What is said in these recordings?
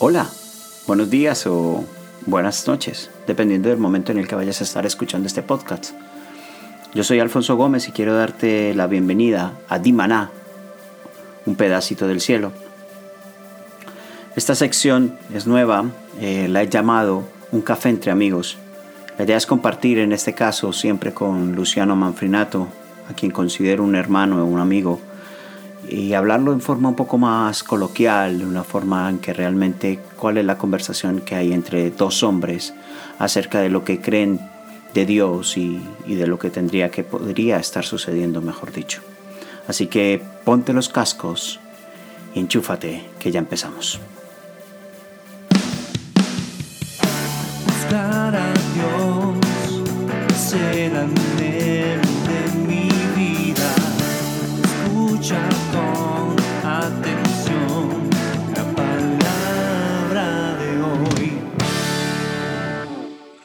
Hola, buenos días o buenas noches, dependiendo del momento en el que vayas a estar escuchando este podcast. Yo soy Alfonso Gómez y quiero darte la bienvenida a Dimaná, un pedacito del cielo. Esta sección es nueva, eh, la he llamado Un café entre amigos. La idea es compartir en este caso siempre con Luciano Manfrinato, a quien considero un hermano o un amigo, y hablarlo en forma un poco más coloquial, de una forma en que realmente cuál es la conversación que hay entre dos hombres acerca de lo que creen de Dios y, de lo que tendría que podría estar sucediendo, mejor dicho. Así que ponte los cascos y enchúfate, que ya empezamos. Buscar a Dios será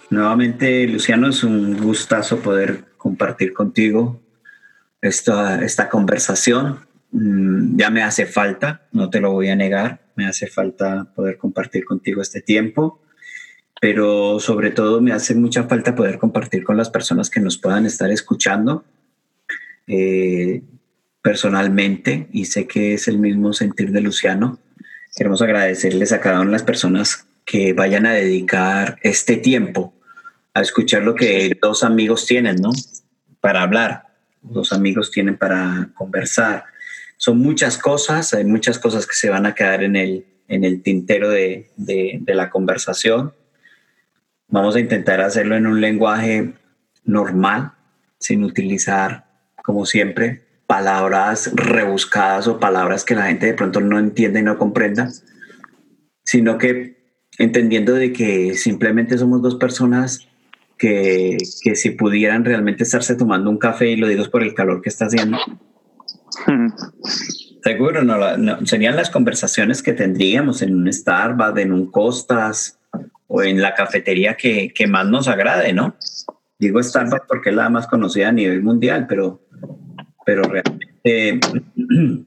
Nuevamente, Luciano, es un gustazo poder compartir contigo esta, esta conversación. Mm, Ya me hace falta, no te lo voy a negar, me hace falta poder compartir contigo este tiempo, pero sobre todo me hace mucha falta poder compartir con las personas que nos puedan estar escuchando eh, personalmente y sé que es el mismo sentir de Luciano. Queremos agradecerles a cada una de las personas que vayan a dedicar este tiempo a escuchar lo que dos amigos tienen, ¿no? Para hablar, dos amigos tienen para conversar. Son muchas cosas, hay muchas cosas que se van a quedar en el, en el tintero de, de, de la conversación. Vamos a intentar hacerlo en un lenguaje normal, sin utilizar, como siempre, palabras rebuscadas o palabras que la gente de pronto no entiende y no comprenda, sino que entendiendo de que simplemente somos dos personas que, que si pudieran realmente estarse tomando un café y lo digo por el calor que está haciendo, seguro no, no- serían las conversaciones que tendríamos en un Starbucks, en un Costas o en la cafetería que, que más nos agrade, ¿no? Digo Starbucks porque es la más conocida a nivel mundial, pero, pero realmente,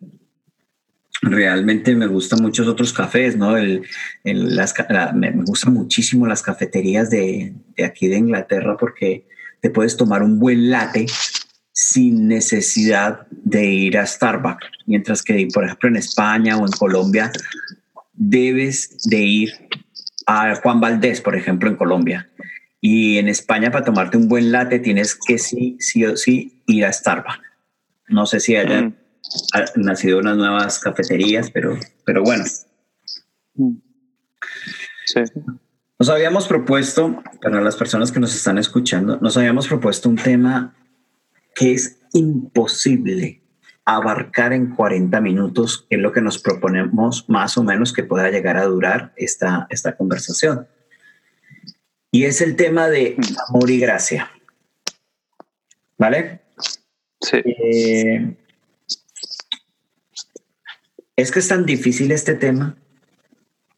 realmente me gustan muchos otros cafés, ¿no? El, el- las, la- me, me gustan muchísimo las cafeterías de, de aquí de Inglaterra porque te puedes tomar un buen latte sin necesidad de ir a Starbucks, mientras que, por ejemplo, en España o en Colombia, debes de ir a Juan Valdés, por ejemplo, en Colombia. Y en España, para tomarte un buen latte, tienes que sí, sí o sí ir a Starbucks. No sé si hayan ha- nacido unas nuevas cafeterías, pero, pero bueno. Sí. Nos habíamos propuesto, para las personas que nos están escuchando, nos habíamos propuesto un tema que es imposible abarcar en 40 minutos, que es lo que nos proponemos más o menos que pueda llegar a durar esta, esta conversación. Y es el tema de amor y gracia. ¿Vale? Sí. Eh, es que es tan difícil este tema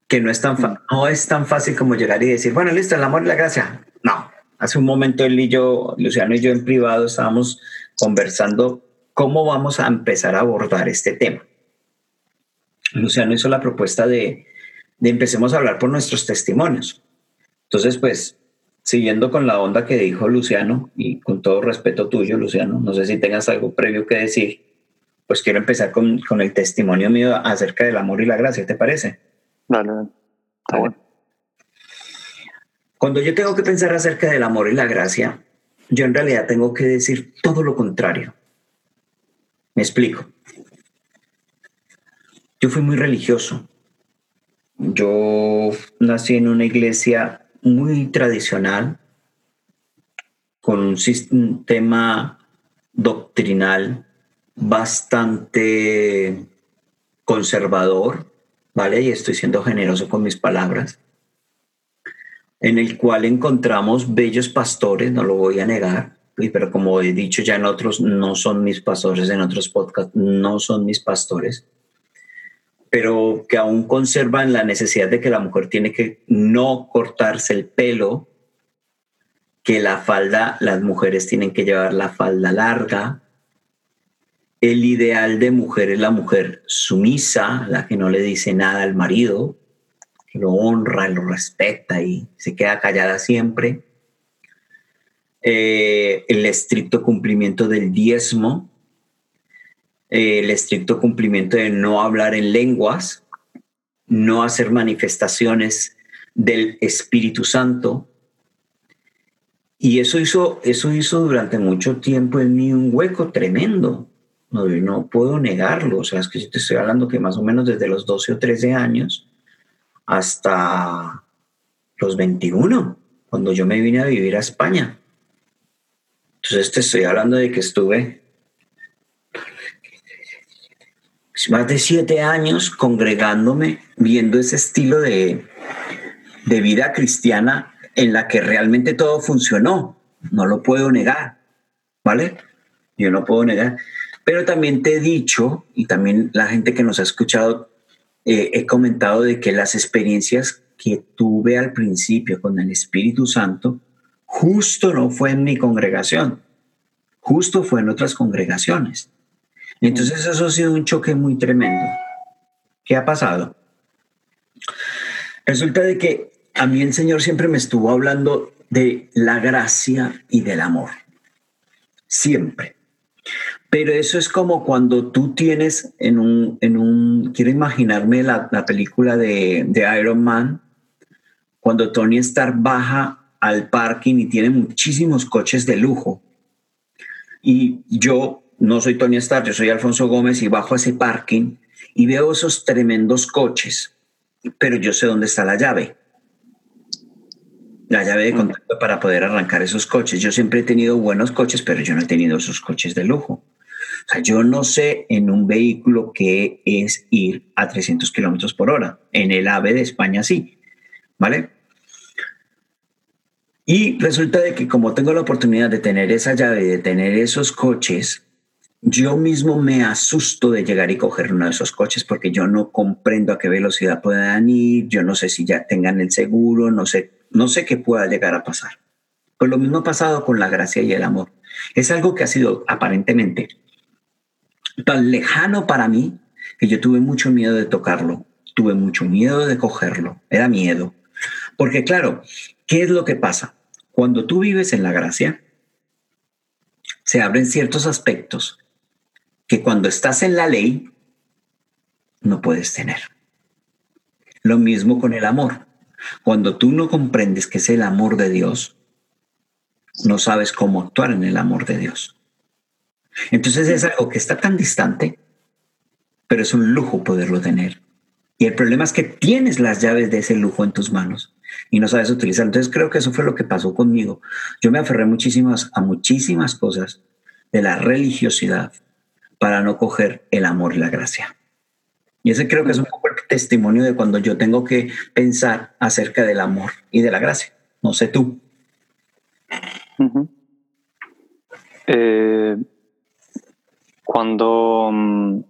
que no es tan fa- no es tan fácil como llegar y decir, bueno, listo, el amor y la gracia. No, hace un momento él y yo, Luciano y yo en privado estábamos conversando cómo vamos a empezar a abordar este tema. Luciano hizo la propuesta de, de empecemos a hablar por nuestros testimonios. Entonces, pues, siguiendo con la onda que dijo Luciano, y con todo respeto tuyo, Luciano, no sé si tengas algo previo que decir, pues quiero empezar con, con el testimonio mío acerca del amor y la gracia, ¿te parece? Dale. Está Vale. bueno. Cuando yo tengo que pensar acerca del amor y la gracia, yo en realidad tengo que decir todo lo contrario. Me explico. Yo fui muy religioso. Yo nací en una iglesia muy tradicional, con un sistema doctrinal bastante conservador, ¿vale? Y estoy siendo generoso con mis palabras en el cual encontramos bellos pastores, no lo voy a negar, pero como he dicho ya en otros, no son mis pastores, en otros podcasts no son mis pastores, pero que aún conservan la necesidad de que la mujer tiene que no cortarse el pelo, que la falda, las mujeres tienen que llevar la falda larga. El ideal de mujer es la mujer sumisa, la que no le dice nada al marido, lo honra, lo respeta y se queda callada siempre. Eh, el estricto cumplimiento del diezmo, eh, el estricto cumplimiento de no hablar en lenguas, no hacer manifestaciones del Espíritu Santo. Y eso hizo, eso hizo durante mucho tiempo en mí un hueco tremendo. No, no puedo negarlo. O sea, es que yo te estoy hablando que más o menos desde los 12 o 13 años hasta los 21, cuando yo me vine a vivir a España. Entonces te estoy hablando de que estuve más de siete años congregándome, viendo ese estilo de, de vida cristiana en la que realmente todo funcionó. No lo puedo negar, ¿vale? Yo no puedo negar. Pero también te he dicho, y también la gente que nos ha escuchado, eh, he comentado de que las experiencias que tuve al principio con el Espíritu Santo, justo no fue en mi congregación, justo fue en otras congregaciones. Entonces eso ha sido un choque muy tremendo. ¿Qué ha pasado? Resulta de que a mí el Señor siempre me estuvo hablando de la gracia y del amor. Siempre. Pero eso es como cuando tú tienes en un, en un quiero imaginarme la, la película de, de, Iron Man, cuando Tony Stark baja al parking y tiene muchísimos coches de lujo. Y yo no soy Tony Stark, yo soy Alfonso Gómez y bajo ese parking y veo esos tremendos coches, pero yo sé dónde está la llave. La llave de contacto para poder arrancar esos coches. Yo siempre he tenido buenos coches, pero yo no he tenido esos coches de lujo. O sea, yo no sé en un vehículo qué es ir a 300 kilómetros por hora. En el AVE de España sí. ¿Vale? Y resulta de que como tengo la oportunidad de tener esa llave, de tener esos coches, yo mismo me asusto de llegar y coger uno de esos coches porque yo no comprendo a qué velocidad puedan ir, yo no sé si ya tengan el seguro, no sé, no sé qué pueda llegar a pasar. Pues lo mismo ha pasado con la gracia y el amor. Es algo que ha sido aparentemente tan lejano para mí que yo tuve mucho miedo de tocarlo, tuve mucho miedo de cogerlo, era miedo. Porque claro, ¿qué es lo que pasa? Cuando tú vives en la gracia, se abren ciertos aspectos que cuando estás en la ley no puedes tener. Lo mismo con el amor. Cuando tú no comprendes que es el amor de Dios, no sabes cómo actuar en el amor de Dios. Entonces es algo que está tan distante, pero es un lujo poderlo tener. Y el problema es que tienes las llaves de ese lujo en tus manos y no sabes utilizar. Entonces creo que eso fue lo que pasó conmigo. Yo me aferré muchísimas, a muchísimas cosas de la religiosidad, para no coger el amor y la gracia. Y ese creo que es un poco el testimonio de cuando yo tengo que pensar acerca del amor y de la gracia. No sé tú. Eh, cuando, mm,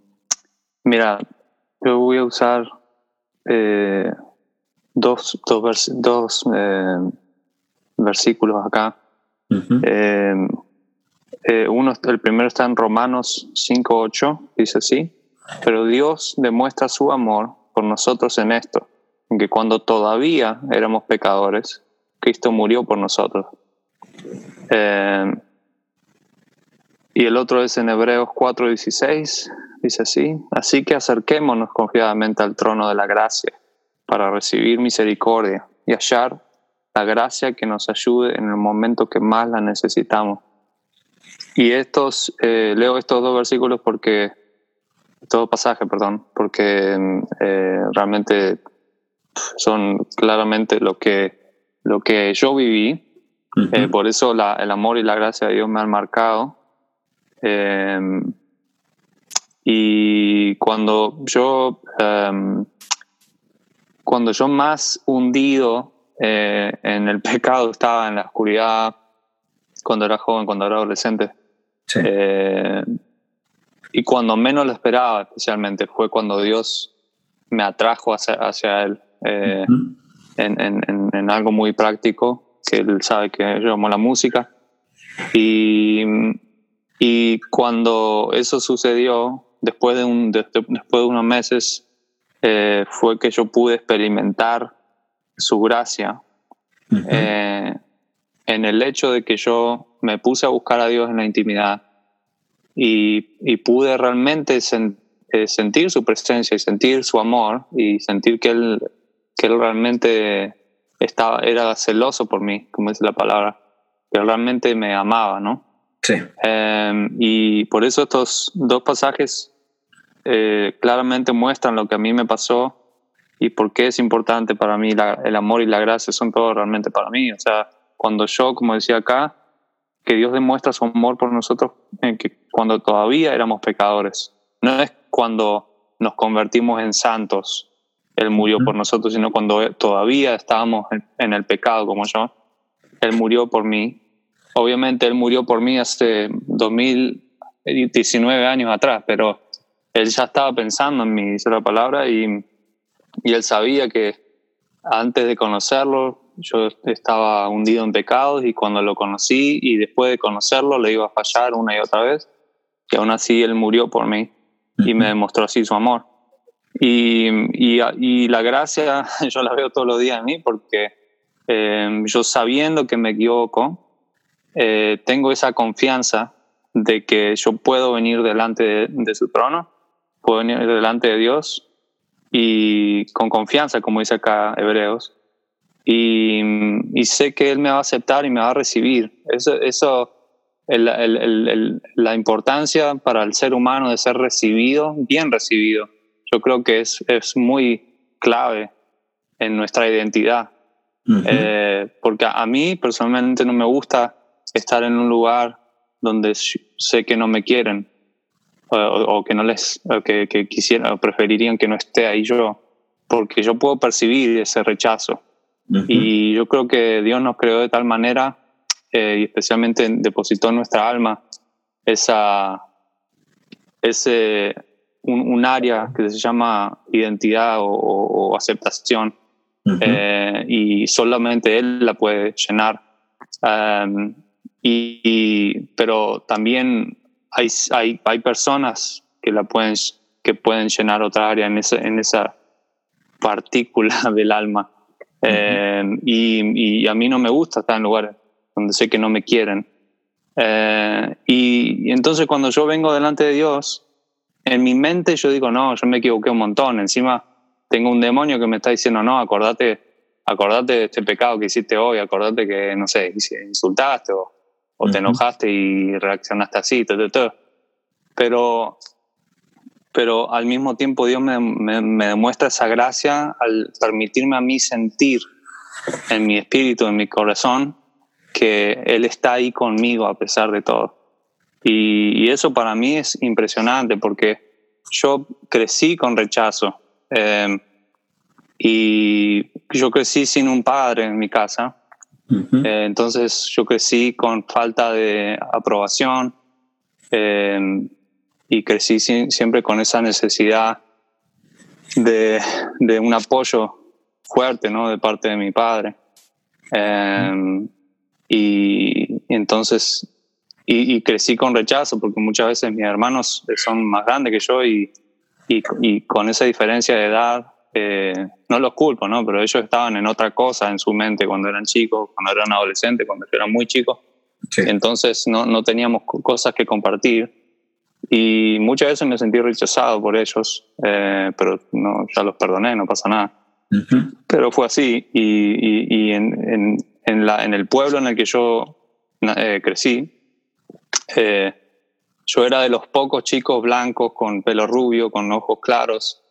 mira, yo voy a usar eh, dos, dos, eh, versículos acá. Eh, uno, el primero está en Romanos 5.8, dice así, pero Dios demuestra su amor por nosotros en esto, en que cuando todavía éramos pecadores, Cristo murió por nosotros. Eh, y el otro es en Hebreos 4:16, dice así, así que acerquémonos confiadamente al trono de la gracia para recibir misericordia y hallar la gracia que nos ayude en el momento que más la necesitamos. Y estos, eh, leo estos dos versículos porque, todo pasaje, perdón, porque eh, realmente son claramente lo que, lo que yo viví. Eh, por eso la, el amor y la gracia de Dios me han marcado. Em, y cuando yo, em, cuando yo más hundido en el pecado estaba en la oscuridad, cuando era joven, cuando era adolescente. Eh, y cuando menos lo esperaba, especialmente, fue cuando Dios me atrajo hacia, hacia Él eh, en, en, en, algo muy práctico, que Él sabe que yo amo la música. Y, y cuando eso sucedió, después de, un, después de unos meses, eh, fue que yo pude experimentar su gracia eh, en el hecho de que yo me puse a buscar a Dios en la intimidad y, pude realmente eh, sentir su presencia y sentir su amor y sentir que Él, que él realmente estaba, era celoso por mí, como dice la palabra, que realmente me amaba, ¿no? Sí. Em, y por eso estos dos pasajes eh, claramente muestran lo que a mí me pasó y por qué es importante para mí el amor y la gracia son todo realmente para mí. O sea, cuando yo, como decía acá, que Dios demuestra su amor por nosotros en que cuando todavía éramos pecadores. No es cuando nos convertimos en santos, Él murió por nosotros, sino cuando todavía estábamos en, el pecado como yo, Él murió por mí. Obviamente Él murió por mí hace 2019 años atrás, pero Él ya estaba pensando en mí, dice la palabra, y y él sabía que antes de conocerlo yo estaba hundido en pecados y cuando lo conocí y después de conocerlo le iba a fallar una y otra vez, que aún así él murió por mí y me demostró así su amor. Y, y, la gracia yo la veo todos los días en mí porque eh, yo sabiendo que me equivoco, eh, tengo esa confianza de que yo puedo venir delante de, de su trono, puedo venir delante de Dios y con confianza, como dice acá Hebreos, y, y, sé que Él me va a aceptar y me va a recibir. Eso, eso el, el, la importancia para el ser humano de ser recibido, bien recibido, yo creo que es, es muy clave en nuestra identidad. Eh, porque a, mí personalmente no me gusta estar en un lugar donde sé que no me quieren o, que no les que, que quisieran o preferirían que no esté ahí yo porque yo puedo percibir ese rechazo y yo creo que Dios nos creó de tal manera eh, y especialmente depositó en nuestra alma esa ese un, área que se llama identidad o, aceptación eh, y solamente él la puede llenar. Um, y, pero también hay, hay, hay personas que, la pueden, que pueden llenar otra área en esa, en esa partícula del alma. Eh, y, y, a mí no me gusta estar en lugares donde sé que no me quieren. Eh, y, entonces cuando yo vengo delante de Dios, en mi mente yo digo, no, yo me equivoqué un montón. Encima tengo un demonio que me está diciendo, no, acordate, acordate de este pecado que hiciste hoy, acordate que, no sé, insultaste o, o te enojaste y reaccionaste así, todo, todo. Pero, pero al mismo tiempo Dios me, me, demuestra esa gracia al permitirme a mí sentir en mi espíritu, en mi corazón, que Él está ahí conmigo a pesar de todo. Y, eso para mí es impresionante porque yo crecí con rechazo eh, y yo crecí sin un padre en mi casa eh, entonces yo crecí con falta de aprobación eh, y crecí siempre con esa necesidad de, de, un apoyo fuerte ¿no? de parte de mi padre. Eh, y, entonces, y, crecí con rechazo porque muchas veces mis hermanos son más grandes que yo y, y con esa diferencia de edad no los culpo, ¿no? Pero ellos estaban en otra cosa en su mente cuando eran chicos, cuando eran adolescentes, cuando eran muy chicos. Entonces no, no teníamos cosas que compartir. Y muchas veces me sentí rechazado por ellos, eh, pero no, ya los perdoné, no pasa nada. Pero fue así. Y, y, en, en, en, la, en, el pueblo en el que yo eh, crecí, eh, yo era de los pocos chicos blancos con pelo rubio, con ojos claros,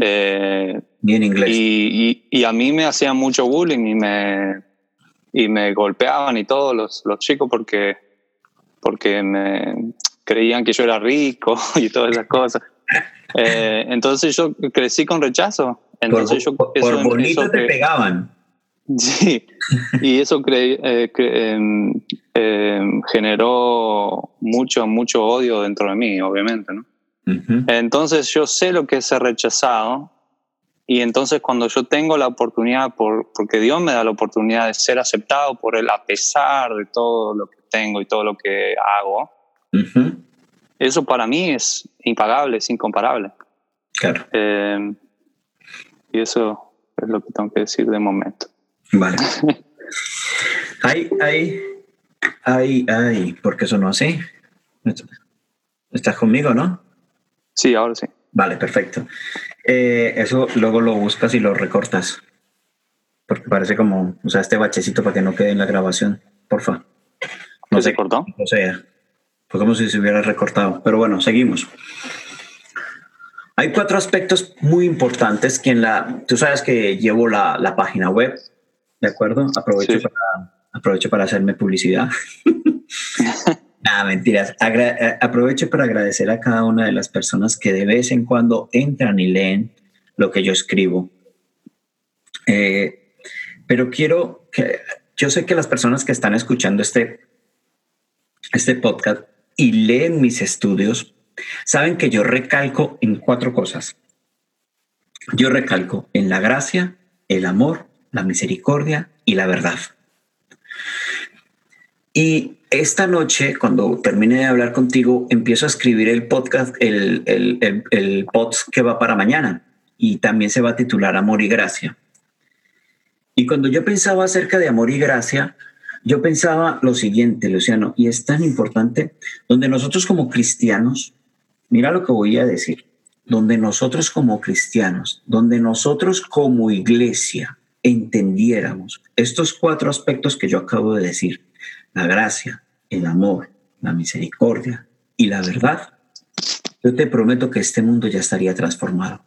eh, en inglés. Y, y, a mí me hacían mucho bullying y me, y me golpeaban y todos los, los chicos porque, porque me creían que yo era rico y todas esas cosas. Eh, entonces yo crecí con rechazo. Entonces por, yo, por bonito te pegaban. Sí, y eso eh, em, em, generó mucho, mucho odio dentro de mí, obviamente, ¿no? Entonces yo sé lo que es ser rechazado y entonces cuando yo tengo la oportunidad, por, porque Dios me da la oportunidad de ser aceptado por Él a pesar de todo lo que tengo y todo lo que hago, eso para mí es impagable, es incomparable. Claro. Eh, y eso, Es lo que tengo que decir de momento. Vale. ay, ay, ay, ay, ¿por qué sonó así? ¿Estás conmigo, no? Sí, ahora sí. Vale, perfecto. Eh, eso luego lo buscas y lo recortas. Porque parece como, o sea, este bachecito para que no quede en la grabación, porfa. No se cortó. O sea, fue como si se hubiera recortado. Pero bueno, seguimos. Hay cuatro aspectos muy importantes que en la, tú sabes que llevo la, la página web, ¿de acuerdo? Aprovecho, Sí. para, aprovecho para hacerme publicidad. Nada, mentiras. Agra- eh, aprovecho para agradecer a cada una de las personas que de vez en cuando entran y leen lo que yo escribo. Eh, pero quiero que, yo sé que las personas que están escuchando este, este podcast y leen mis estudios, saben que yo recalco en cuatro cosas. Yo recalco en la gracia, el amor, la misericordia y la verdad. Y esta noche, cuando termine de hablar contigo, empiezo a escribir el podcast, el, el, el, el post que va para mañana. Y también se va a titular Amor y Gracia. Y cuando yo pensaba acerca de amor y gracia, yo pensaba lo siguiente, Luciano, y es tan importante, donde nosotros como cristianos, mira lo que voy a decir, donde nosotros como cristianos, donde nosotros como iglesia entendiéramos estos cuatro aspectos que yo acabo de decir, la gracia, el amor, la misericordia y la verdad, yo te prometo que este mundo ya estaría transformado.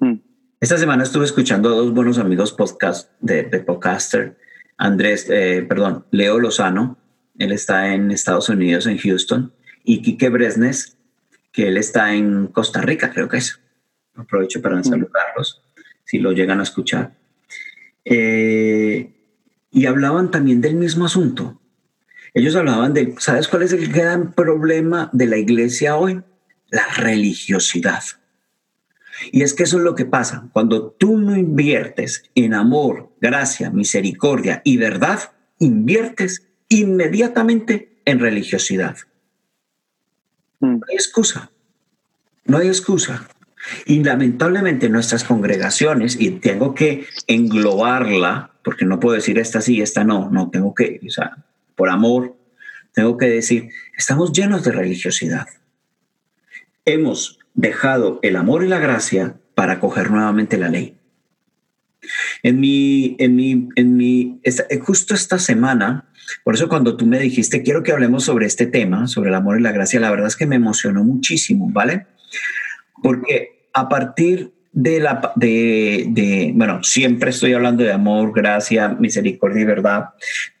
Hmm. Esta semana estuve escuchando a dos buenos amigos podcast de, de podcaster, Andrés, eh, perdón, Leo Lozano, él está en Estados Unidos, en Houston, y Quique Bresnes, que él está en Costa Rica, creo que es. Aprovecho para saludarlos, si lo llegan a escuchar. Eh, y hablaban también del mismo asunto. Ellos hablaban de, ¿sabes cuál es el gran problema de la iglesia hoy? La religiosidad. Y es que eso es lo que pasa. Cuando tú no inviertes en amor, gracia, misericordia y verdad, inviertes inmediatamente en religiosidad. Hmm. No hay excusa. No hay excusa. Y lamentablemente nuestras congregaciones, y tengo que englobarla, porque no puedo decir esta sí, esta no, no, tengo que, o sea, por amor, tengo que decir, estamos llenos de religiosidad. Hemos dejado el amor y la gracia para coger nuevamente la ley. En mi, en mi, en mi, esta- justo esta semana, por eso cuando tú me dijiste, quiero que hablemos sobre este tema, sobre el amor y la gracia, la verdad es que me emocionó muchísimo, ¿vale? Porque a partir de la, de, de, bueno, siempre estoy hablando de amor, gracia, misericordia y verdad,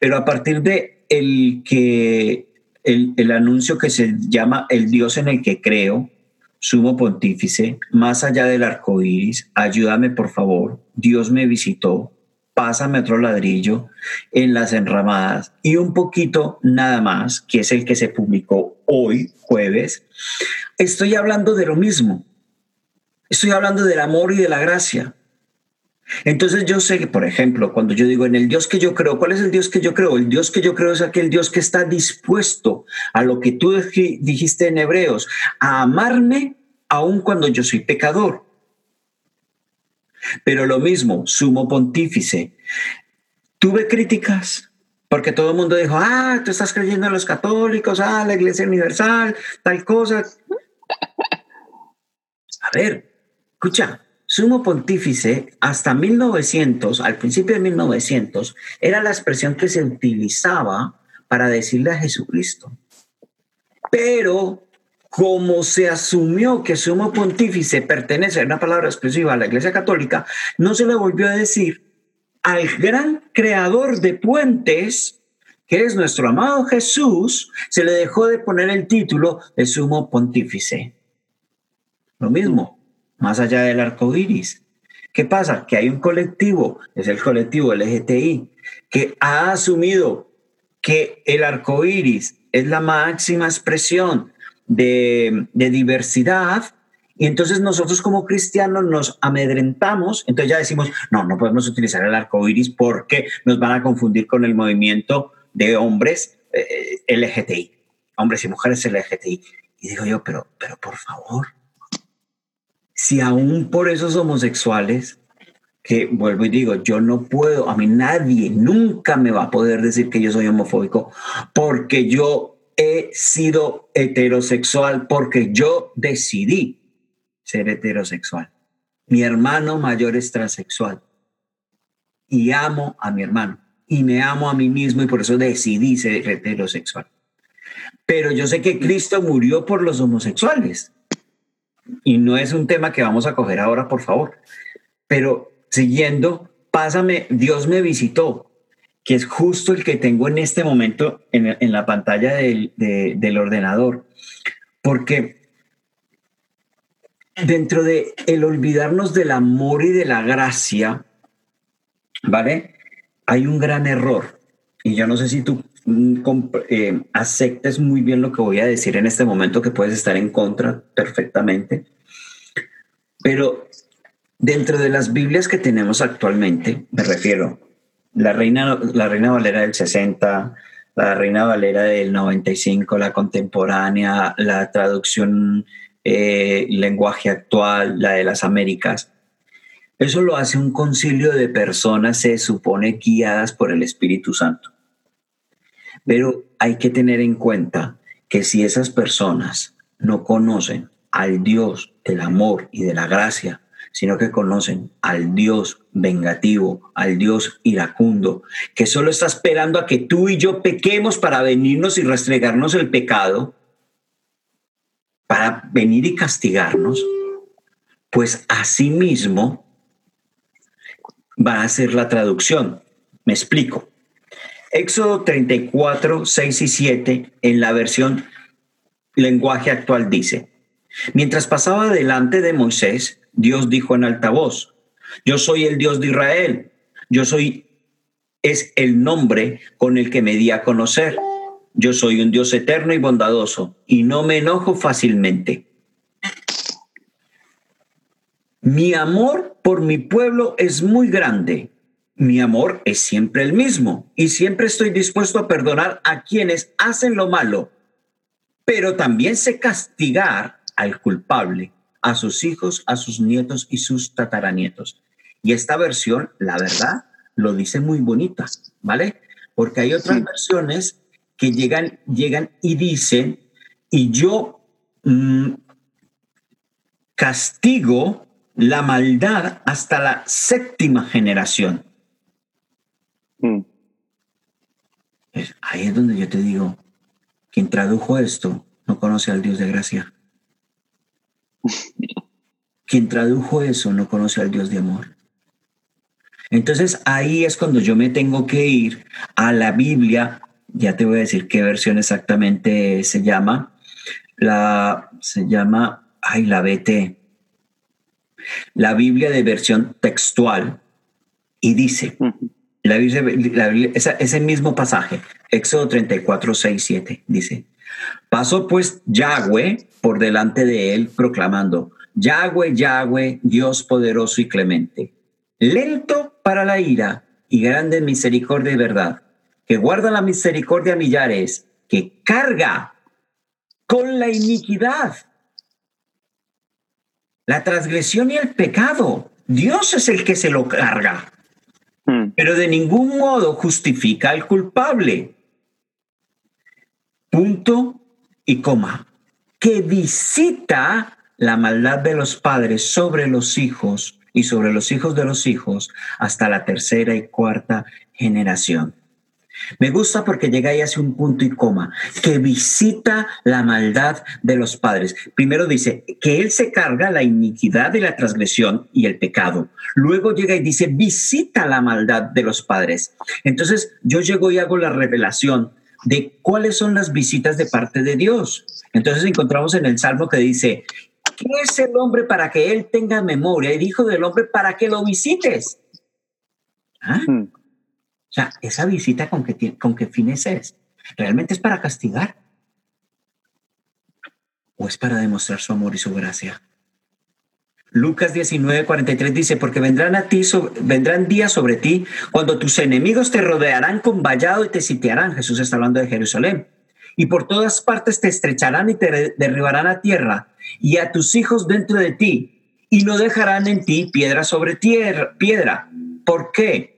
pero a partir de el que, el, el anuncio que se llama el Dios en el que creo, sumo pontífice, más allá del arco iris, ayúdame por favor, Dios me visitó, pásame otro ladrillo en las enramadas y un poquito nada más, que es el que se publicó hoy, jueves, estoy hablando de lo mismo. Estoy hablando del amor y de la gracia. Entonces yo sé que, por ejemplo, cuando yo digo en el Dios que yo creo, ¿cuál es el Dios que yo creo? El Dios que yo creo es aquel Dios que está dispuesto a lo que tú dij- dijiste en Hebreos, a amarme aun cuando yo soy pecador. Pero lo mismo, sumo pontífice. Tuve críticas porque todo el mundo dijo, ah, tú estás creyendo en los católicos, ah, la Iglesia Universal, tal cosa. A ver, escucha, sumo pontífice hasta 1900, al principio de 1900, era la expresión que se utilizaba para decirle a Jesucristo. Pero como se asumió que sumo pontífice pertenece a una palabra exclusiva a la Iglesia Católica, no se le volvió a decir al gran creador de puentes, que es nuestro amado Jesús, se le dejó de poner el título de sumo pontífice. Lo mismo, más allá del arco iris. ¿Qué pasa? Que hay un colectivo, es el colectivo LGTI, que ha asumido que el arco iris es la máxima expresión de, diversidad. Y entonces nosotros como cristianos nos amedrentamos, entonces ya decimos, no, no podemos utilizar el arco iris porque nos van a confundir con el movimiento de hombres eh, LGTI, hombres y mujeres LGTI. Y digo yo, pero, pero por favor, si aún por esos homosexuales que vuelvo y digo, yo no puedo, a mí nadie nunca me va a poder decir que yo soy homofóbico porque yo he sido heterosexual, porque yo decidí ser heterosexual. Mi hermano mayor es transexual y amo a mi hermano y me amo a mí mismo y por eso decidí ser heterosexual. Pero yo sé que Cristo murió por los homosexuales y no es un tema que vamos a coger ahora, por favor. Pero siguiendo, pásame, Dios me visitó, que es justo el que tengo en este momento en, la pantalla del, del ordenador, porque dentro de el olvidarnos del amor y de la gracia, ¿vale? Hay un gran error. Y yo no sé si tú eh, aceptes muy bien lo que voy a decir en este momento, que puedes estar en contra perfectamente. Pero dentro de las Biblias que tenemos actualmente, me refiero, la Reina, la Reina Valera del 60, la Reina Valera del 95, la contemporánea, la traducción eh, lenguaje actual, la de las Américas. Eso lo hace un concilio de personas, se supone, guiadas por el Espíritu Santo. Pero hay que tener en cuenta que si esas personas no conocen al Dios del amor y de la gracia, sino que conocen al Dios vengativo, al Dios iracundo, que solo está esperando a que tú y yo pequemos para venirnos y restregarnos el pecado, para venir y castigarnos, pues así mismo va a ser la traducción. Me explico. Éxodo 34, 6 y 7 en la versión lenguaje actual dice, mientras pasaba delante de Moisés, Dios dijo en alta voz, yo soy el Dios de Israel, yo soy, es el nombre con el que me di a conocer. Yo soy un Dios eterno y bondadoso y no me enojo fácilmente. Mi amor por mi pueblo es muy grande. Mi amor es siempre el mismo y siempre estoy dispuesto a perdonar a quienes hacen lo malo, pero también sé castigar al culpable, a sus hijos, a sus nietos y sus tataranietos. Y esta versión, la verdad, lo dice muy bonita, ¿vale? Porque hay otras versiones que llegan, llegan y dicen, y yo mm, castigo la maldad hasta la séptima generación. Mm. ahí es donde yo te digo, quien tradujo esto no conoce al Dios de gracia. quien tradujo eso no conoce al Dios de amor. Entonces ahí es cuando yo me tengo que ir a la Biblia, ya te voy a decir qué versión exactamente se llama, la se llama, ay, la BT, la Biblia de versión textual y dice, Biblia, ese mismo pasaje, Éxodo 34, 6, 7, dice, pasó pues Yahweh por delante de él proclamando, Yahweh, Yahweh, Dios poderoso y clemente, lento para la ira y grande en misericordia y verdad, que guarda la misericordia a millares, que carga con la iniquidad la transgresión y el pecado. Dios es el que se lo carga, hmm. pero de ningún modo justifica al culpable. Punto y coma. Que visita la maldad de los padres sobre los hijos y sobre los hijos de los hijos hasta la tercera y cuarta generación. Me gusta porque llega y hace un punto y coma, que visita la maldad de los padres. Primero dice que Él se carga la iniquidad de la transgresión y el pecado. Luego llega y dice, visita la maldad de los padres. Entonces yo llego y hago la revelación de cuáles son las visitas de parte de Dios. Entonces encontramos en el Salmo que dice, ¿qué es el hombre para que Él tenga memoria? El Hijo del Hombre para que lo visites. ¿Ah? Hmm. Sea, esa visita con qué, con qué fines es. ¿Realmente es para castigar? ¿O es para demostrar su amor y su gracia? Lucas 19, 43 dice, porque vendrán a ti, vendrán días sobre ti cuando tus enemigos te rodearán con vallado y te sitiarán. Jesús está hablando de Jerusalén. Y por todas partes te estrecharán y te derribarán a tierra y a tus hijos dentro de ti y no dejarán en ti piedra sobre piedra. ¿Por qué?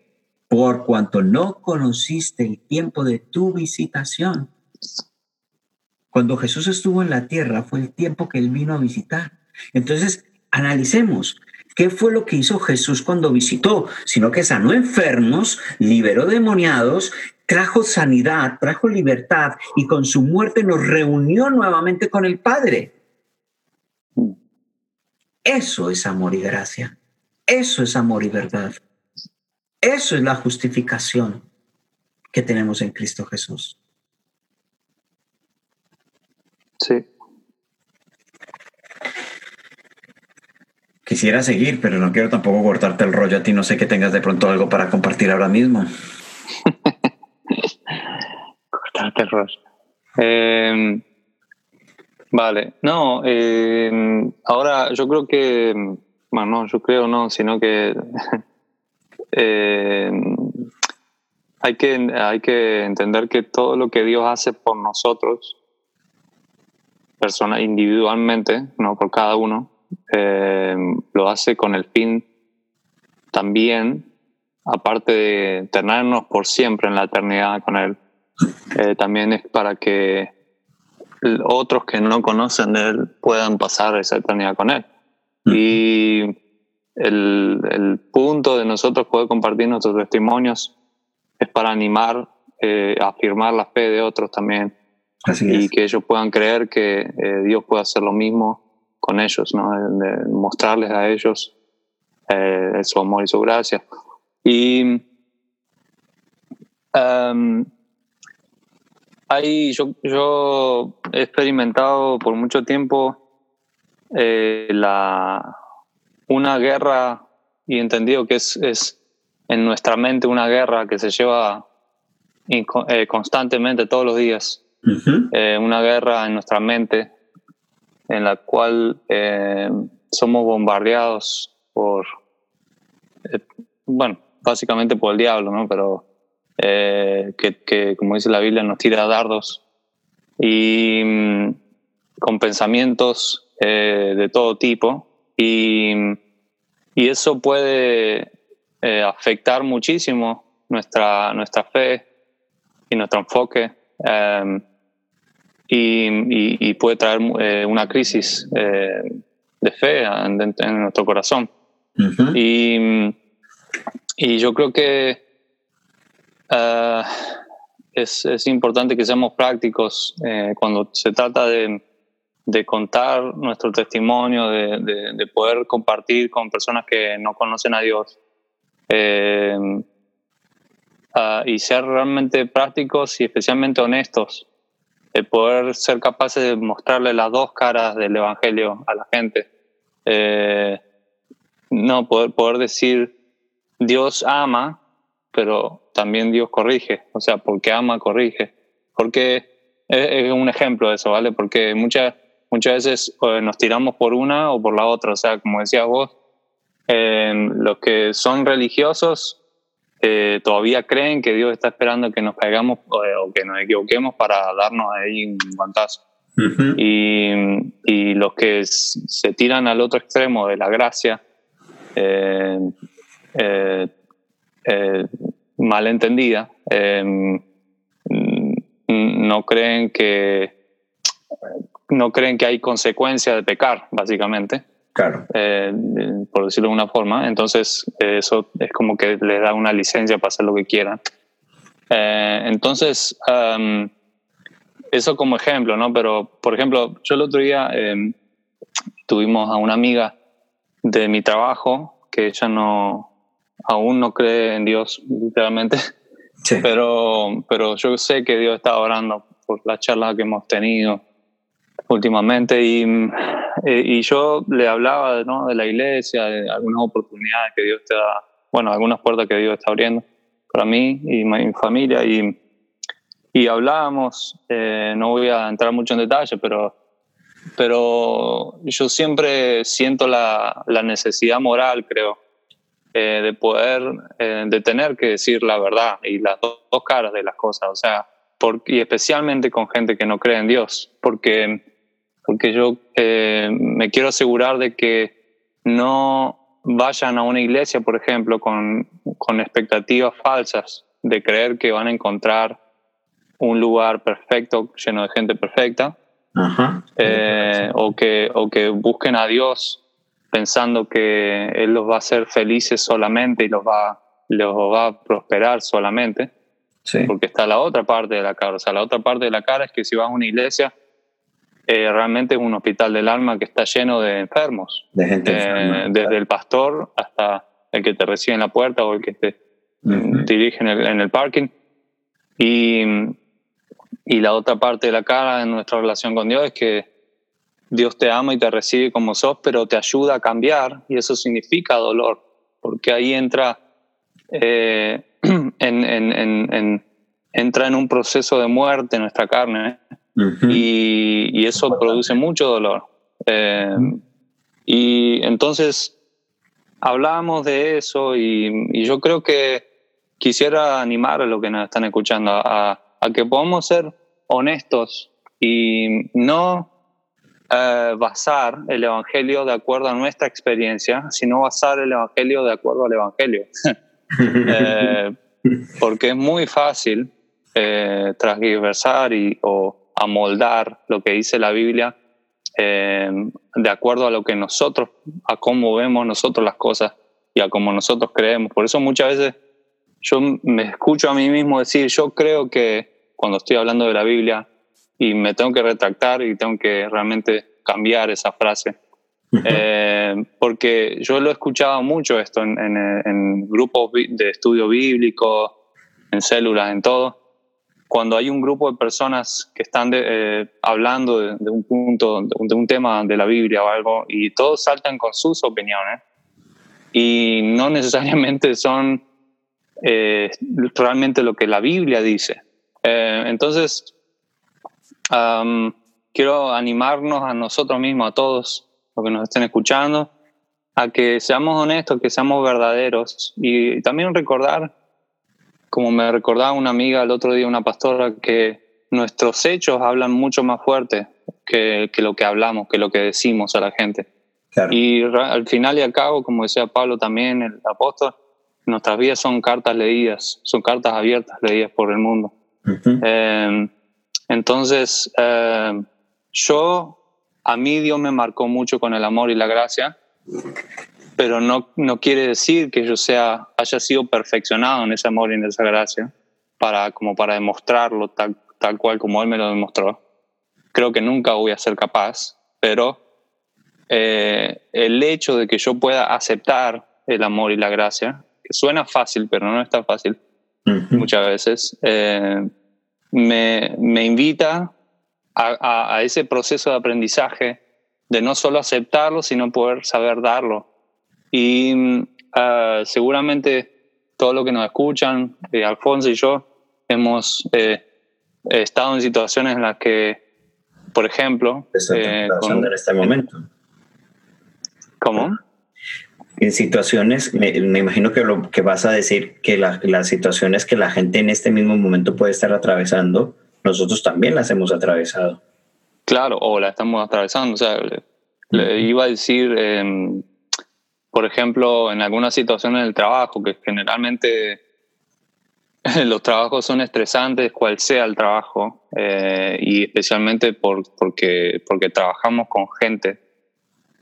Por cuanto no conociste el tiempo de tu visitación. Cuando Jesús estuvo en la tierra fue el tiempo que él vino a visitar. Entonces, analicemos. ¿Qué fue lo que hizo Jesús cuando visitó? Sino que sanó enfermos, liberó demoniados, trajo sanidad, trajo libertad y con su muerte nos reunió nuevamente con el Padre. Eso es amor y gracia. Eso es amor y verdad. Eso es la justificación que tenemos en Cristo Jesús. Sí. Quisiera seguir, pero no quiero tampoco cortarte el rollo a ti. No sé que tengas de pronto algo para compartir ahora mismo. Cortarte el rollo. Eh, Vale, no, eh, ahora yo creo que, bueno, no, yo creo no, sino que eh, hay, que hay que entender que todo lo que Dios hace por nosotros, persona individualmente, no por cada uno, eh, lo hace con el fin también, aparte de tenernos por siempre en la eternidad con Él, también es para que otros que no conocen de él puedan pasar esa eternidad con él. Y el, el, punto de nosotros poder compartir nuestros testimonios es para animar, eh, afirmar la fe de otros también. y que ellos puedan creer que eh, Dios puede hacer lo mismo con ellos, ¿no? De mostrarles a ellos eh, su amor y su gracia. Y um, yo, yo he experimentado por mucho tiempo eh, la, una guerra y entendido que es, es, en nuestra mente una guerra que se lleva eh, constantemente todos los días. Eh, una guerra en nuestra mente en la cual somos bombardeados por, bueno, básicamente por el diablo, ¿no? Pero eh, que, como dice la Biblia, nos tira dardos y mm, con pensamientos eh, de todo tipo. Y, y eso puede eh, afectar muchísimo nuestra, nuestra fe y nuestro enfoque. Em, y, puede traer una crisis de fe en, nuestro corazón. y, y yo creo que Uh, es, es, importante que seamos prácticos eh, cuando se trata de, de, contar nuestro testimonio, de, de, poder compartir con personas que no conocen a Dios. Eh, uh, y ser realmente prácticos y especialmente honestos, de poder ser capaces de mostrarle las dos caras del Evangelio a la gente. Eh, no, poder, poder decir, Dios ama, pero también Dios corrige, o sea, porque ama, corrige. Porque es, un ejemplo de eso, ¿vale? Porque muchas, muchas veces nos tiramos por una o por la otra, o sea, como decías vos, los que son religiosos eh, todavía creen que Dios está esperando que nos caigamos o, que nos equivoquemos para darnos ahí un guantazo. y, y, los que se tiran al otro extremo de la gracia, eh, eh, eh malentendida, em, no creen que no creen que hay consecuencia de pecar, básicamente. Claro. Eh, por decirlo de una forma. Entonces, eso es como que les da una licencia para hacer lo que quieran. Eh, entonces, eso como ejemplo, ¿no? Pero, por ejemplo, yo el otro día em, tuvimos a una amiga de mi trabajo que ella no, aún no cree en Dios, literalmente. Pero, pero yo sé que Dios está orando por la charla que hemos tenido últimamente y, eh, y yo le hablaba ¿no? de la iglesia, de algunas oportunidades que Dios te da, bueno, algunas puertas que Dios está abriendo para mí y mi familia y, y hablábamos, eh, no voy a entrar mucho en detalle, pero, pero yo siempre siento la, la necesidad moral, creo, eh, de poder, eh, de tener que decir la verdad y las dos, caras de las cosas, o sea, y especialmente con gente que no cree en Dios, porque, porque yo eh, me quiero asegurar de que no vayan a una iglesia, por ejemplo, con, con expectativas falsas de creer que van a encontrar un lugar perfecto, lleno de gente perfecta, Ajá. eh, o, que, o que busquen a Dios pensando que Él los va a hacer felices solamente y los va, los va a prosperar solamente, Sí. porque está la otra parte de la cara. O sea, la otra parte de la cara es que si vas a una iglesia, eh, realmente es un hospital del alma que está lleno de enfermos, De gente Eh, enferma. desde el pastor hasta el que te recibe en la puerta o el que te Ujú. dirige en el, en el parking. Y, y la otra parte de la cara de nuestra relación con Dios es que Dios te ama y te recibe como sos, pero te ayuda a cambiar y eso significa dolor, porque ahí entra, eh, en, en- en- en- entra en un proceso de muerte nuestra carne ¿eh? Ujú. y, y eso produce mucho dolor. Eh, y entonces hablábamos de eso y, y yo creo que quisiera animar a los que nos están escuchando a, a que podamos ser honestos y no eh, basar el Evangelio de acuerdo a nuestra experiencia, sino basar el Evangelio de acuerdo al Evangelio. Eh, porque es muy fácil eh, transversar y, o amoldar lo que dice la Biblia eh, de acuerdo a lo que nosotros, a cómo vemos nosotros las cosas y a cómo nosotros creemos. Por eso muchas veces yo me escucho a mí mismo decir, yo creo que cuando estoy hablando de la Biblia y me tengo que retractar y tengo que realmente cambiar esa frase. Eh, porque yo lo he escuchado mucho esto en, en, en grupos de estudio bíblico, en células, en todo. Cuando hay un grupo de personas que están de- eh, hablando de, de un punto, de un, de un tema de la Biblia o algo, y todos saltan con sus opiniones, y no necesariamente son eh, realmente lo que la Biblia dice. Eh, entonces, am, quiero animarnos a nosotros mismos, a todos los que nos estén escuchando, a que seamos honestos, que seamos verdaderos y también recordar, como me recordaba una amiga el otro día, una pastora, que nuestros hechos hablan mucho más fuerte que, que lo que hablamos, que lo que decimos a la gente. Claro. Y al final y al cabo, como decía Pablo también, el apóstol, nuestras vidas son cartas leídas, son cartas abiertas leídas por el mundo. Ujú. Eh, entonces, eh, yo, a mí Dios me marcó mucho con el amor y la gracia, pero no, no quiere decir que yo sea, haya sido perfeccionado en ese amor y en esa gracia, para, como para demostrarlo tal, tal cual como Él me lo demostró. Creo que nunca voy a ser capaz, pero eh, el hecho de que yo pueda aceptar el amor y la gracia, que suena fácil, pero no es tan fácil, muchas veces, eh, me, me invita a, a- a ese proceso de aprendizaje de no solo aceptarlo, sino poder saber darlo. Y ah, seguramente todos los que nos escuchan, eh, Alfonso y yo, hemos eh, estado en situaciones en las que, por ejemplo, eh, pasando con- en este momento. ¿cómo? En situaciones, me, me imagino que lo que vas a decir, que la- las situaciones que la gente en este mismo momento puede estar atravesando, nosotros también las hemos atravesado. Claro, o la estamos atravesando. O sea, le, le iba a decir, em, por ejemplo, en algunas situaciones del trabajo, que generalmente los trabajos son estresantes, cual sea el trabajo, eh, y especialmente por, porque, porque trabajamos con gente.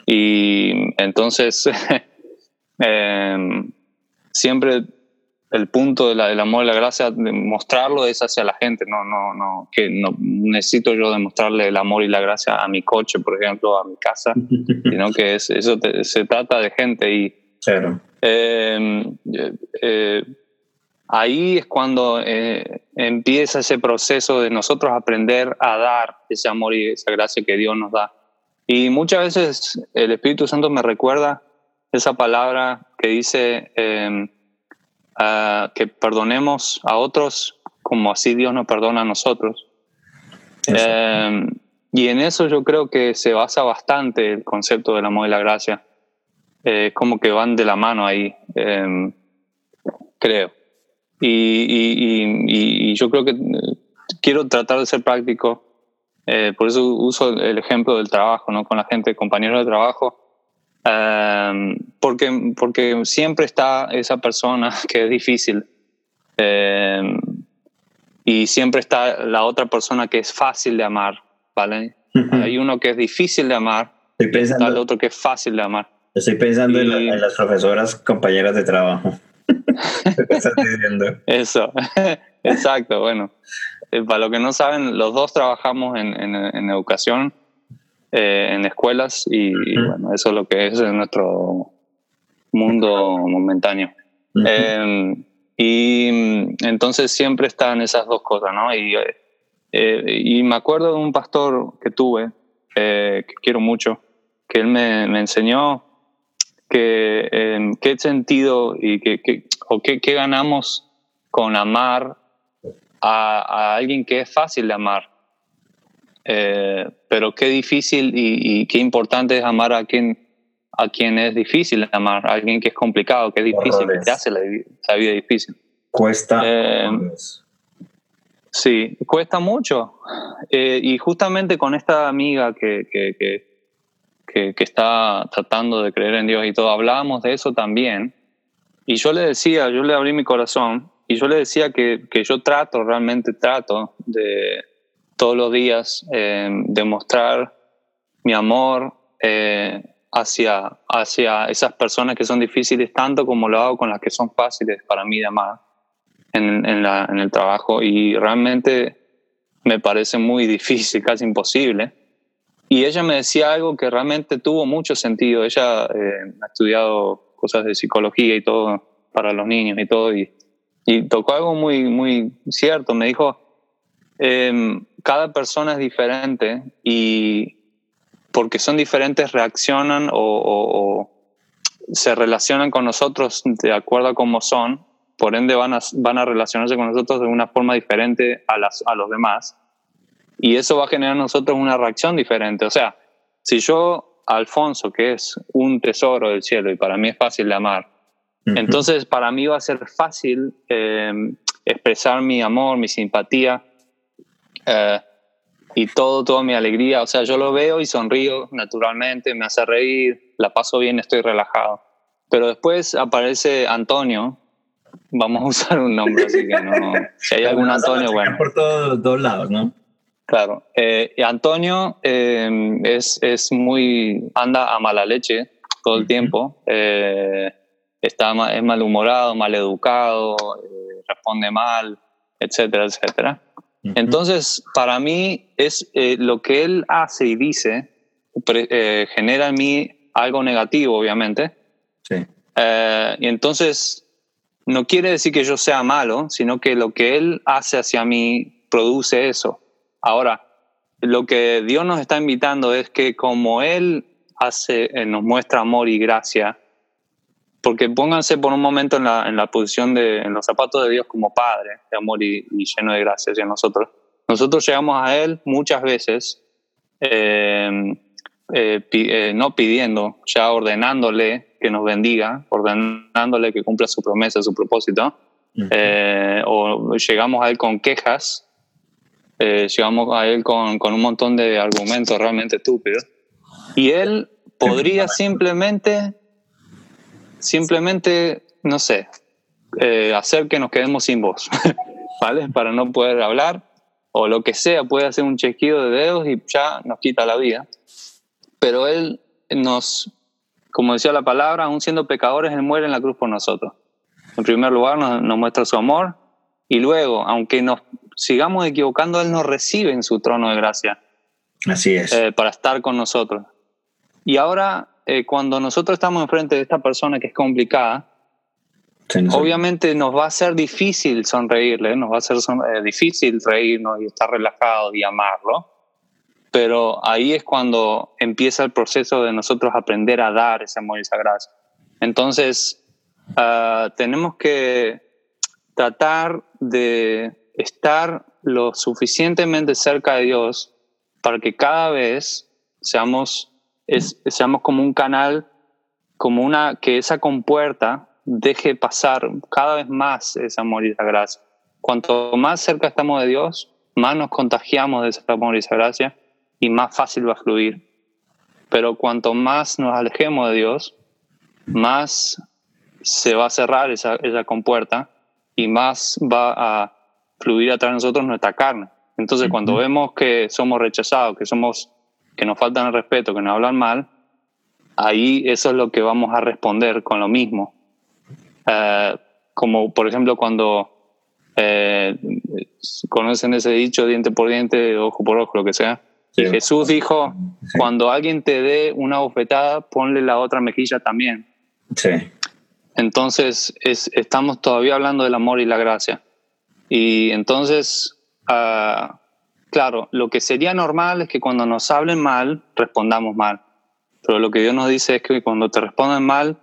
Y entonces, em, siempre el punto de la- del amor y la gracia, de mostrarlo es hacia la gente, no, no, no, que no necesito yo demostrarle el amor y la gracia a mi coche, por ejemplo, a mi casa, sino que es, eso te- se trata de gente y Claro. eh, eh, ahí es cuando eh, empieza ese proceso de nosotros aprender a dar ese amor y esa gracia que Dios nos da. Y muchas veces el Espíritu Santo me recuerda esa palabra que dice ah, que perdonemos a otros como así Dios nos perdona a nosotros. Eh, y en eso yo creo que se basa bastante el concepto del amor y la gracia. Eh, como que van de la mano ahí, eh, creo. Y, y- y- y- y yo creo que eh, quiero tratar de ser práctico, eh, por eso uso el ejemplo del trabajo, ¿no? Con la gente, compañeros de trabajo. Em, porque, porque siempre está esa persona que es difícil. Em, y siempre está la otra persona que es fácil de amar, ¿vale? Hay uno que es difícil de amar, y está el otro que es fácil de amar. Estoy pensando en, las profesoras compañeras de trabajo. ¿Qué estás diciendo? Eso, exacto, bueno. Eh, para los que no saben, los dos trabajamos en, en, educación, eh, en escuelas, y, bueno, eso es lo que es nuestro mundo momentáneo. Em, y mm, entonces siempre están esas dos cosas, ¿no? Y, eh, y me acuerdo de un pastor que tuve, que quiero mucho, que él me, me enseñó que, em, qué sentido y qué, o qué, qué ganamos con amar a, alguien que es fácil de amar. Eh, pero qué difícil y, qué importante es amar a quien, a quien es difícil amar, a alguien que es complicado, que es difícil, que te hace la, vida difícil. Cuesta. Eh, sí, cuesta mucho. Eh, y justamente con esta amiga que, que, que, que, está tratando de creer en Dios y todo, hablábamos de eso también. Y yo le decía, yo le abrí mi corazón y yo le decía que, que yo trato, realmente trato de todos los días eh, demostrar mi amor eh, hacia, hacia esas personas que son difíciles, tanto como lo hago con las que son fáciles para mí de amar en, en, la, en el trabajo. Y realmente me parece muy difícil, casi imposible. Y ella me decía algo que realmente tuvo mucho sentido. Ella eh, ha estudiado cosas de psicología y todo para los niños y todo, y y tocó algo muy, muy cierto. Me dijo, em, cada persona es diferente y porque son diferentes reaccionan o, se relacionan con nosotros de acuerdo a cómo son, por ende van a, van a relacionarse con nosotros de una forma diferente a, las, a los demás. Y eso va a generar en nosotros una reacción diferente. O sea, si yo, Alfonso, que es un tesoro del cielo y para mí es fácil de amar, entonces, para mí va a ser fácil eh, expresar mi amor, mi simpatía eh, y todo, toda mi alegría. O sea, yo lo veo y sonrío naturalmente, me hace reír, la paso bien, estoy relajado. Pero después aparece Antonio, vamos a usar un nombre, así que no. Si hay algún Antonio, bueno. Por todos lados, ¿no? Claro. Eh, Antonio es, es muy. anda a mala leche todo el tiempo está es malhumorado, mal educado, eh, responde mal, etcétera, etcétera. Entonces, para mí es eh, lo que él hace y dice eh, genera en mí algo negativo, obviamente. Sí. y entonces no quiere decir que yo sea malo, sino que lo que él hace hacia mí produce eso. Ahora, lo que Dios nos está invitando es que como él hace, nos muestra amor y gracia, porque pónganse por un momento en la, en la posición de, en los zapatos de Dios como Padre, de amor y, lleno de gracia hacia nosotros. Nosotros llegamos a Él muchas veces, eh, eh, eh, no pidiendo, ya ordenándole que nos bendiga, ordenándole que cumpla su promesa, su propósito, o llegamos a Él con quejas, llegamos a Él con, con un montón de argumentos realmente estúpidos, y Él podría simplemente simplemente, no sé, eh, hacer que nos quedemos sin voz, ¿vale? Para no poder hablar o lo que sea, puede hacer un chequeo de dedos y ya nos quita la vida. Pero Él nos, como decía la palabra, aún siendo pecadores, Él muere en la cruz por nosotros. En primer lugar, nos, muestra su amor y luego, aunque nos sigamos equivocando, Él nos recibe en su trono de gracia. Así es. Eh, para estar con nosotros. Y ahora eh, cuando nosotros estamos enfrente de esta persona que es complicada, obviamente nos va a ser difícil sonreírle, nos va a ser eh, difícil reírnos y estar relajados y amarlo, pero ahí es cuando empieza el proceso de nosotros aprender a dar ese amor y esa gracia. Entonces, ah, tenemos que tratar de estar lo suficientemente cerca de Dios para que cada vez seamos es, seamos como un canal, como una, que esa compuerta deje pasar cada vez más ese amor y esa gracia. Cuanto más cerca estamos de Dios, más nos contagiamos de ese amor y esa gracia y más fácil va a fluir. Pero cuanto más nos alejemos de Dios, más se va a cerrar esa, esa compuerta y más va a fluir atrás de nosotros nuestra carne. Entonces, cuando vemos que somos rechazados, que somos que nos faltan el respeto, que nos hablan mal, ahí eso es lo que vamos a responder con lo mismo. Eh, como por ejemplo cuando eh, conocen ese dicho diente por diente, ojo por ojo, lo que sea. Y Jesús dijo, cuando alguien te dé una bofetada, ponle la otra mejilla también. Sí. Entonces, es, estamos todavía hablando del amor y la gracia. Y entonces, ah, claro, lo que sería normal es que cuando nos hablen mal, respondamos mal. Pero lo que Dios nos dice es que cuando te responden mal,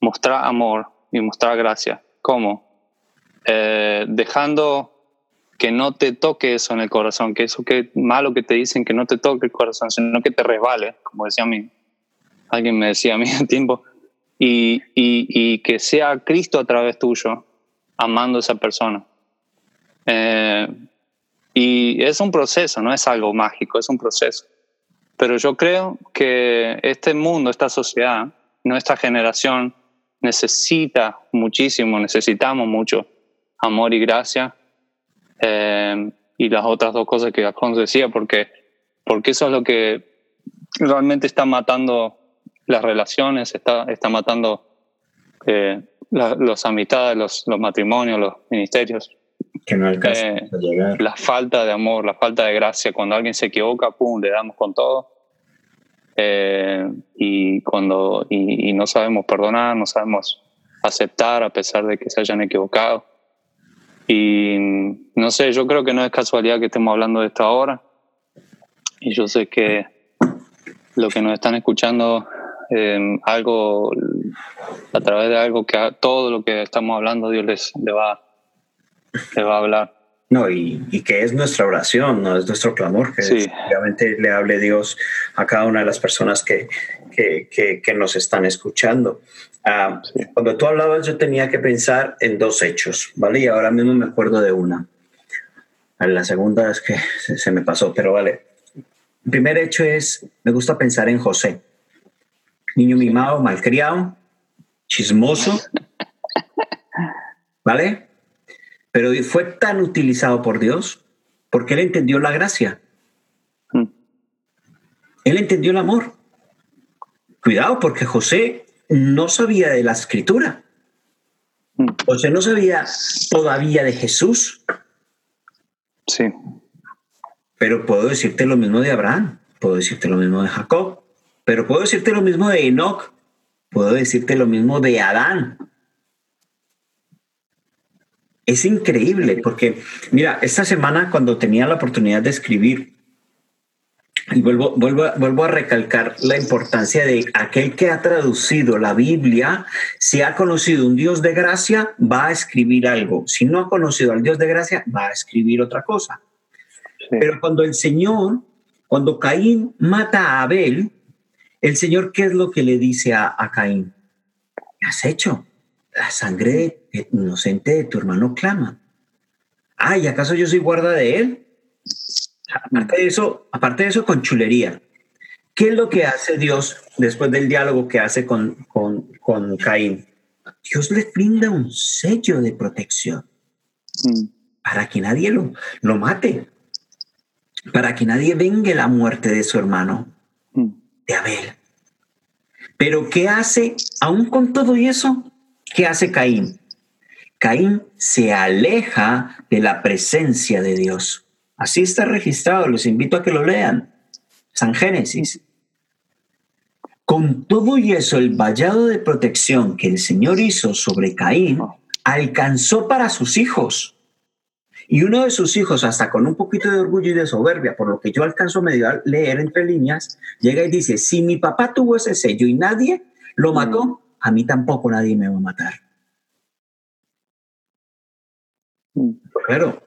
mostrar amor y mostrar gracia. ¿Cómo? Eh, dejando que no te toque eso en el corazón, que eso que malo que te dicen que no te toque el corazón, sino que te resbale, como decía a mí. Alguien me decía a mí en tiempo, y, y, que sea Cristo a través tuyo, amando a esa persona. Eh, y es un proceso, no es algo mágico, es un proceso. Pero yo creo que este mundo, esta sociedad, nuestra generación necesita muchísimo, necesitamos mucho amor y gracia. Eh, y las otras dos cosas que Alfonso decía, porque, porque eso es lo que realmente está matando las relaciones, está, está matando eh, las amistades, los, los matrimonios, los ministerios. Que no alcanza Eh, a llegar. la falta de amor, la falta de gracia. Cuando alguien se equivoca, pum, le damos con todo. Eh, y cuando y, y no sabemos perdonar, no sabemos aceptar a pesar de que se hayan equivocado. Y no sé, yo creo que no es casualidad que estemos hablando de esto ahora. Y yo sé que lo que nos están escuchando, eh, algo a través de algo que a- todo lo que estamos hablando, Dios les, les va, les va a hablar. No, y, y que es nuestra oración, no es nuestro clamor, que Sí. obviamente le hable Dios a cada una de las personas que, que, que- que nos están escuchando. Ah, Sí. Cuando tú hablabas, yo tenía que pensar en dos hechos, ¿vale? Y ahora mismo me acuerdo de una. La segunda es que se, se me pasó, pero vale. El primer hecho es, me gusta pensar en José. Niño mimado, malcriado, chismoso, ¿vale? Pero fue tan utilizado por Dios porque él entendió la gracia. Mm. Él entendió el amor. Cuidado, porque José no sabía de la escritura. Mm. José no sabía todavía de Jesús. Sí, Pero puedo decirte lo mismo de Abraham, puedo decirte lo mismo de Jacob, pero puedo decirte lo mismo de Enoch, puedo decirte lo mismo de Adán. Es increíble porque, mira, esta semana cuando tenía la oportunidad de escribir, y vuelvo, vuelvo, a- vuelvo a recalcar la importancia de aquel que ha traducido la Biblia, si ha conocido un Dios de gracia, va a escribir algo. Si no ha conocido al Dios de gracia, va a escribir otra cosa. sí. Pero cuando el Señor, cuando Caín mata a Abel, el Señor, ¿qué es lo que le dice a, a Caín? ¿Qué has hecho? La sangre inocente de tu hermano clama. Ay, ¿acaso yo soy guarda de él? Aparte de eso, aparte de eso, con chulería. ¿Qué es lo que hace Dios después del diálogo que hace con, con, con Caín? Dios le brinda un sello de protección Mm. para que nadie lo, lo mate, para que nadie venga la muerte de su hermano, Mm. de Abel. Pero ¿qué hace, aún con todo y eso? ¿Qué hace Caín? Caín se aleja de la presencia de Dios. Así está registrado, los invito a que lo lean. San Génesis. Con todo y eso, el vallado de protección que el Señor hizo sobre Caín alcanzó para sus hijos. Y uno de sus hijos, hasta con un poquito de orgullo y de soberbia, por lo que yo alcanzo medio a leer entre líneas, llega y dice, si mi papá tuvo ese sello y nadie lo mató, a mí tampoco nadie me va a matar. Mm. Claro,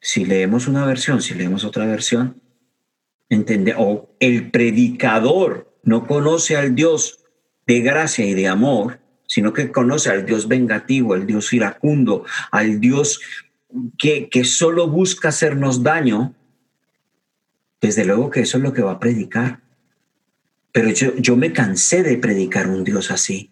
si leemos una versión, si leemos otra versión, entende, o el predicador no conoce al Dios de gracia y de amor, sino que conoce al Dios vengativo, al Dios iracundo, al Dios que, que solo busca hacernos daño, desde luego que eso es lo que va a predicar. Pero yo, yo me cansé de predicar un Dios así.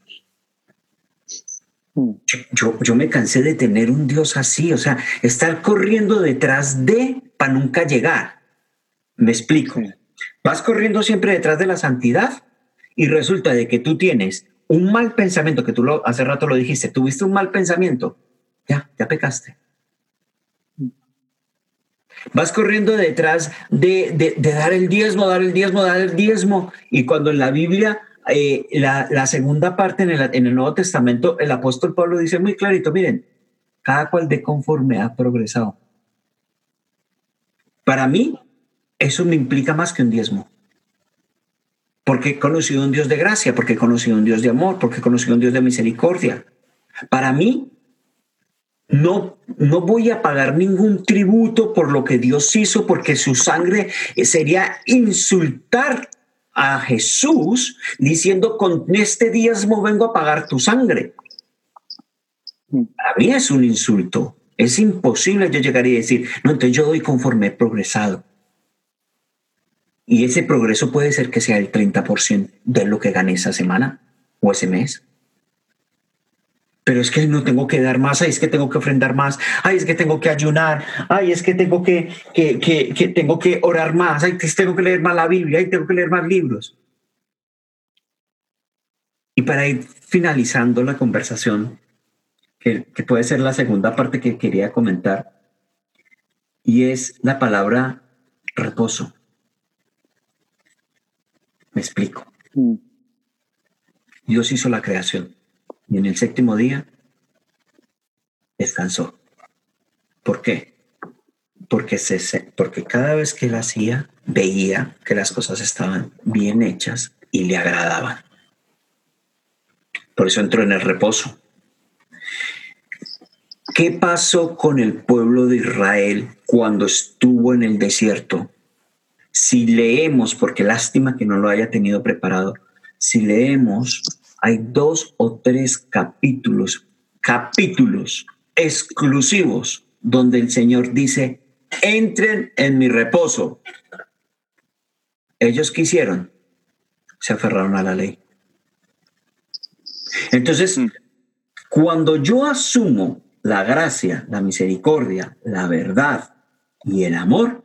Yo, yo me cansé de tener un Dios así, o sea, estar corriendo detrás de para nunca llegar. Me explico. Vas corriendo siempre detrás de la santidad y resulta de que tú tienes un mal pensamiento, que tú lo, hace rato lo dijiste, tuviste un mal pensamiento, ya, ya pecaste. Vas corriendo detrás de, de, de dar el diezmo, dar el diezmo, dar el diezmo, y cuando en la Biblia eh, la, la, segunda parte en el, en el, Nuevo Testamento, el apóstol Pablo dice muy clarito, miren, cada cual de conforme ha progresado. Para mí, eso me implica más que un diezmo. Porque he conocido un Dios de gracia, porque he conocido un Dios de amor, porque he conocido un Dios de misericordia. Para mí, no, no voy a pagar ningún tributo por lo que Dios hizo, porque su sangre sería insultar a Jesús diciendo, con este diezmo vengo a pagar tu sangre. Para mí es un insulto. Es imposible yo llegar y decir, no, entonces yo doy conforme he progresado. Y ese progreso puede ser que sea el 30% de lo que gané esa semana o ese mes. Pero es que no tengo que dar más, ay, es que tengo que ofrendar más, ay, es que tengo que ayunar, ay, es que tengo que, que, que, que tengo que orar más, ay, tengo que leer más la Biblia, ay, tengo que leer más libros. Y para ir finalizando la conversación, que, que puede ser la segunda parte que quería comentar, y es la palabra reposo. Me explico. Dios hizo la creación y en el séptimo día descansó. ¿Por qué? Porque, se, porque cada vez que él hacía, veía que las cosas estaban bien hechas y le agradaban. Por eso entró en el reposo. ¿Qué pasó con el pueblo de Israel cuando estuvo en el desierto? Si leemos, porque lástima que no lo haya tenido preparado, si leemos, hay dos o tres capítulos, capítulos exclusivos donde el Señor dice, entren en mi reposo. Ellos quisieron, se aferraron a la ley. Entonces, cuando yo asumo la gracia, la misericordia, la verdad y el amor,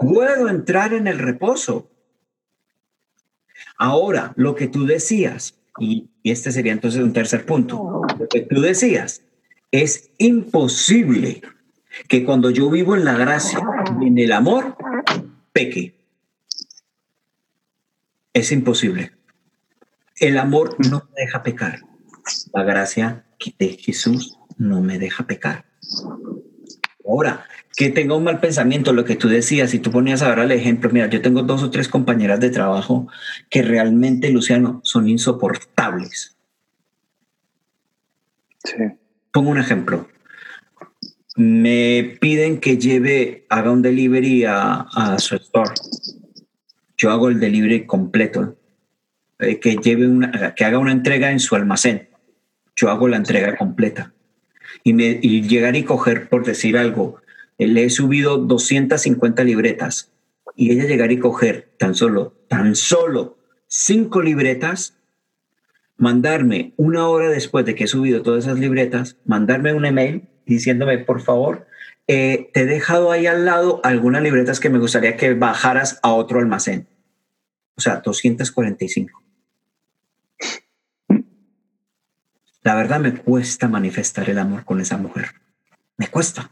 puedo entrar en el reposo. Ahora, lo que tú decías, y, este sería entonces un tercer punto, lo que tú decías, es imposible que cuando yo vivo en la gracia, en el amor, peque. Es imposible. El amor no me deja pecar. La gracia de Jesús no me deja pecar. Ahora, que tenga un mal pensamiento, lo que tú decías, y tú ponías ahora el ejemplo, mira, yo tengo dos o tres compañeras de trabajo que realmente, Luciano, son insoportables. Sí. Pongo un ejemplo. Me piden que lleve, haga un delivery a, a su store. Yo hago el delivery completo. Eh, que lleve una, que haga una entrega en su almacén. Yo hago la entrega completa. Y, me, y llegar y coger, por decir algo, le he subido 250 libretas y ella llegar y coger tan solo, tan solo cinco libretas, mandarme una hora después de que he subido todas esas libretas, mandarme un email diciéndome, por favor, eh, te he dejado ahí al lado algunas libretas que me gustaría que bajaras a otro almacén. O sea, 245. La verdad me cuesta manifestar el amor con esa mujer. Me cuesta.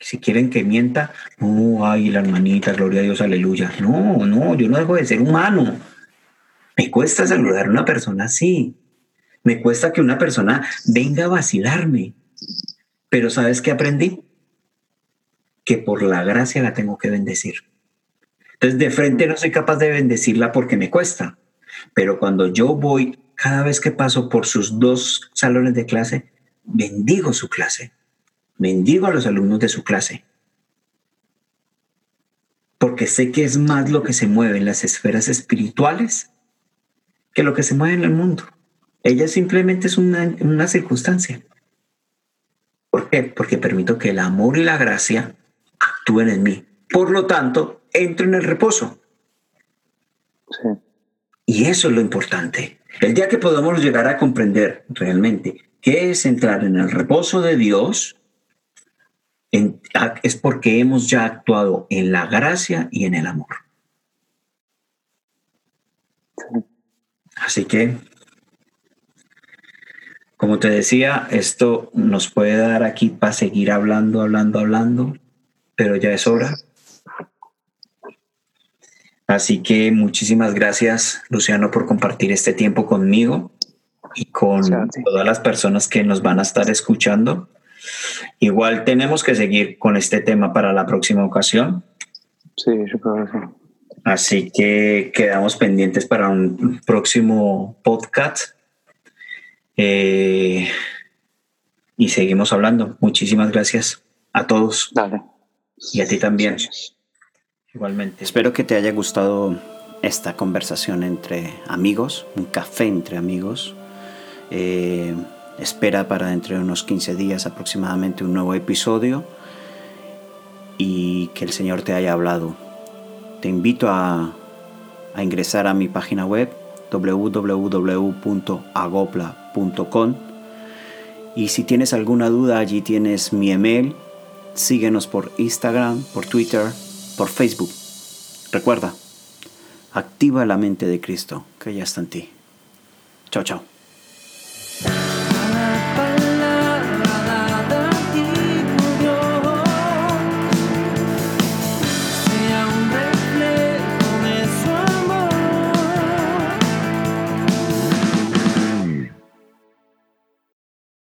Si quieren que mienta, no, ay, la hermanita, gloria a Dios, aleluya. No, no, yo no dejo de ser humano. Me cuesta saludar a una persona así. Me cuesta que una persona venga a vacilarme. Pero ¿sabes qué aprendí? Que por la gracia la tengo que bendecir. Entonces, de frente no soy capaz de bendecirla porque me cuesta. Pero cuando yo voy, cada vez que paso por sus dos salones de clase, bendigo su clase bendigo a los alumnos de su clase, porque sé que es más lo que se mueve en las esferas espirituales que lo que se mueve en el mundo. Ella simplemente es una, una circunstancia. ¿Por qué? Porque permito que el amor y la gracia actúen en mí. Por lo tanto, entro en el reposo. Sí. Y eso es lo importante. El día que podamos llegar a comprender realmente qué es entrar en el reposo de Dios, en- es porque hemos ya actuado en la gracia y en el amor. Así que, como te decía, esto nos puede dar aquí para seguir hablando, hablando, hablando, pero ya es hora. Así que muchísimas gracias, Luciano, por compartir este tiempo conmigo y con todas las personas que nos van a estar escuchando. Igual tenemos que seguir con este tema para la próxima ocasión. Sí, yo creo que sí. Así que quedamos pendientes para un próximo podcast. Eh, y seguimos hablando. Muchísimas gracias a todos Dale. y a ti también. Igualmente. Espero que te haya gustado esta conversación entre amigos, un café entre amigos. Eh, espera para dentro de unos 15 días aproximadamente un nuevo episodio y que el Señor te haya hablado. Te invito a, ingresar a mi página web www.agopla.com y si tienes alguna duda allí tienes mi email. Síguenos por Instagram, por Twitter, por Facebook. Recuerda, activa la mente de Cristo, que ya está en ti. Chao, chao.